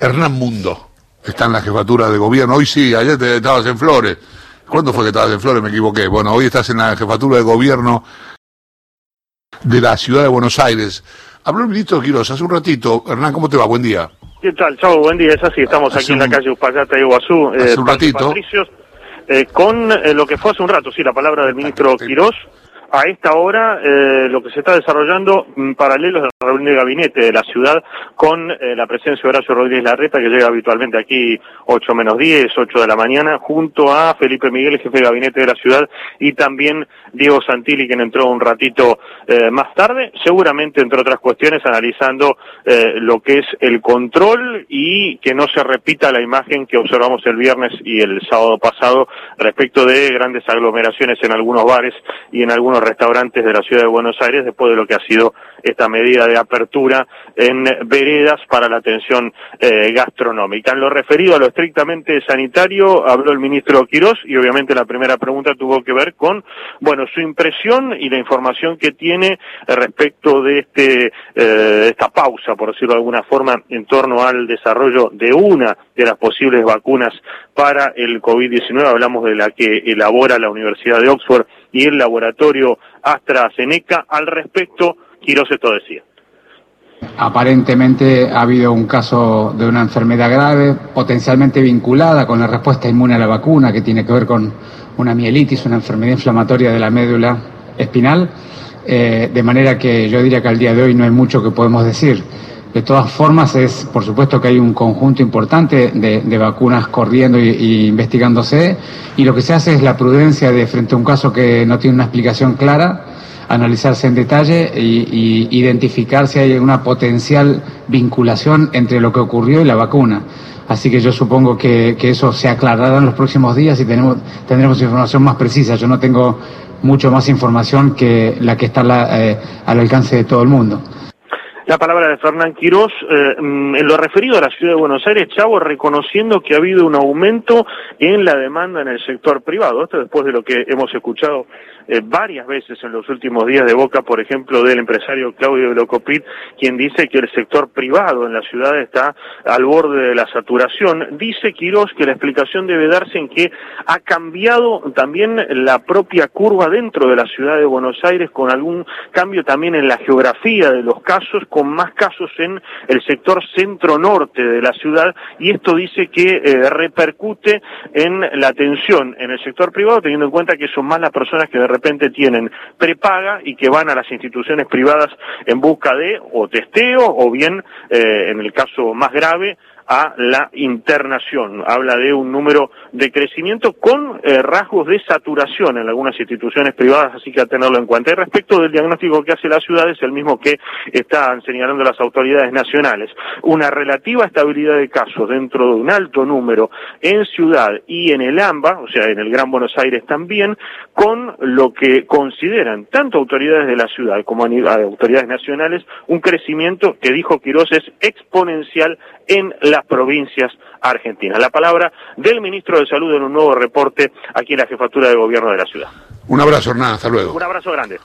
Hernán Mundo está en la jefatura de gobierno. Hoy sí, ayer te, estabas en Flores. ¿Cuándo fue que estabas en Flores? Me equivoqué. Bueno, hoy estás en la jefatura de gobierno de la ciudad de Buenos Aires. Habló el ministro Quiroz hace un ratito. Hernán, ¿cómo te va? Buen día. ¿Qué tal? Chau, buen día. Es así, estamos aquí en la calle Uspallata y Iguazú. Hace eh, un ratito. Eh, con eh, lo que fue hace un rato, sí, la palabra del ministro Quirós a esta hora eh, lo que se está desarrollando en paralelo es la reunión de gabinete de la ciudad con eh, la presencia de Horacio Rodríguez Larreta, que llega habitualmente aquí 8 menos 10, 8 de la mañana, junto a Felipe Miguel, jefe de gabinete de la ciudad, y también Diego Santilli, quien entró un ratito eh, más tarde, seguramente entre otras cuestiones analizando lo que es el control y que no se repita la imagen que observamos el viernes y el sábado pasado respecto de grandes aglomeraciones en algunos bares y en algunos restaurantes de la ciudad de Buenos Aires después de lo que ha sido esta medida de apertura en veredas para la atención eh, gastronómica. En lo referido a lo estrictamente sanitario, habló el ministro Quirós y obviamente la primera pregunta tuvo que ver con, bueno, su impresión y la información que tiene respecto de este, eh, esta pausa, por decirlo de alguna forma, en torno al desarrollo de una de las posibles vacunas para el COVID-19. Hablamos de la que elabora la Universidad de Oxford y el laboratorio AstraZeneca. Al respecto, Quiroz esto decía. Aparentemente ha habido un caso de una enfermedad grave, potencialmente vinculada con la respuesta inmune a la vacuna, que tiene que ver con una mielitis, una enfermedad inflamatoria de la médula espinal, eh, de manera que yo diría que al día de hoy no hay mucho que podemos decir. De todas formas, es por supuesto que hay un conjunto importante de, vacunas corriendo y, investigándose, y lo que se hace es la prudencia de frente a un caso que no tiene una explicación clara, analizarse en detalle y, identificar si hay una potencial vinculación entre lo que ocurrió y la vacuna. Así que yo supongo que, eso se aclarará en los próximos días y tenemos, tendremos información más precisa. Yo no tengo mucho más información que la que está eh, al alcance de todo el mundo. La palabra de Fernán Quirós, eh, mm, en lo referido a la ciudad de Buenos Aires, Chavo, reconociendo que ha habido un aumento en la demanda en el sector privado. Esto después de lo que hemos escuchado eh, varias veces en los últimos días de boca, por ejemplo, del empresario Claudio Locopit, quien dice que el sector privado en la ciudad está al borde de la saturación. Dice Quirós que la explicación debe darse en que ha cambiado también la propia curva dentro de la ciudad de Buenos Aires, con algún cambio también en la geografía de los casos, con más casos en el sector centro-norte de la ciudad y esto dice que eh, repercute en la atención en el sector privado teniendo en cuenta que son más las personas que de repente tienen prepaga y que van a las instituciones privadas en busca de o testeo o bien, eh, en el caso más grave, a la internación. Habla de un número de crecimiento con eh, rasgos de saturación en algunas instituciones privadas, así que a tenerlo en cuenta. Y respecto del diagnóstico que hace la ciudad, es el mismo que están señalando las autoridades nacionales. Una relativa estabilidad de casos dentro de un alto número en ciudad y en el AMBA, o sea, en el Gran Buenos Aires también, con lo que consideran tanto autoridades de la ciudad como autoridades nacionales, un crecimiento que dijo Quirós es exponencial en las provincias argentinas. La palabra del ministro de Salud en un nuevo reporte aquí en la jefatura de gobierno de la ciudad. Un abrazo, Hernán, hasta luego. Un abrazo grande.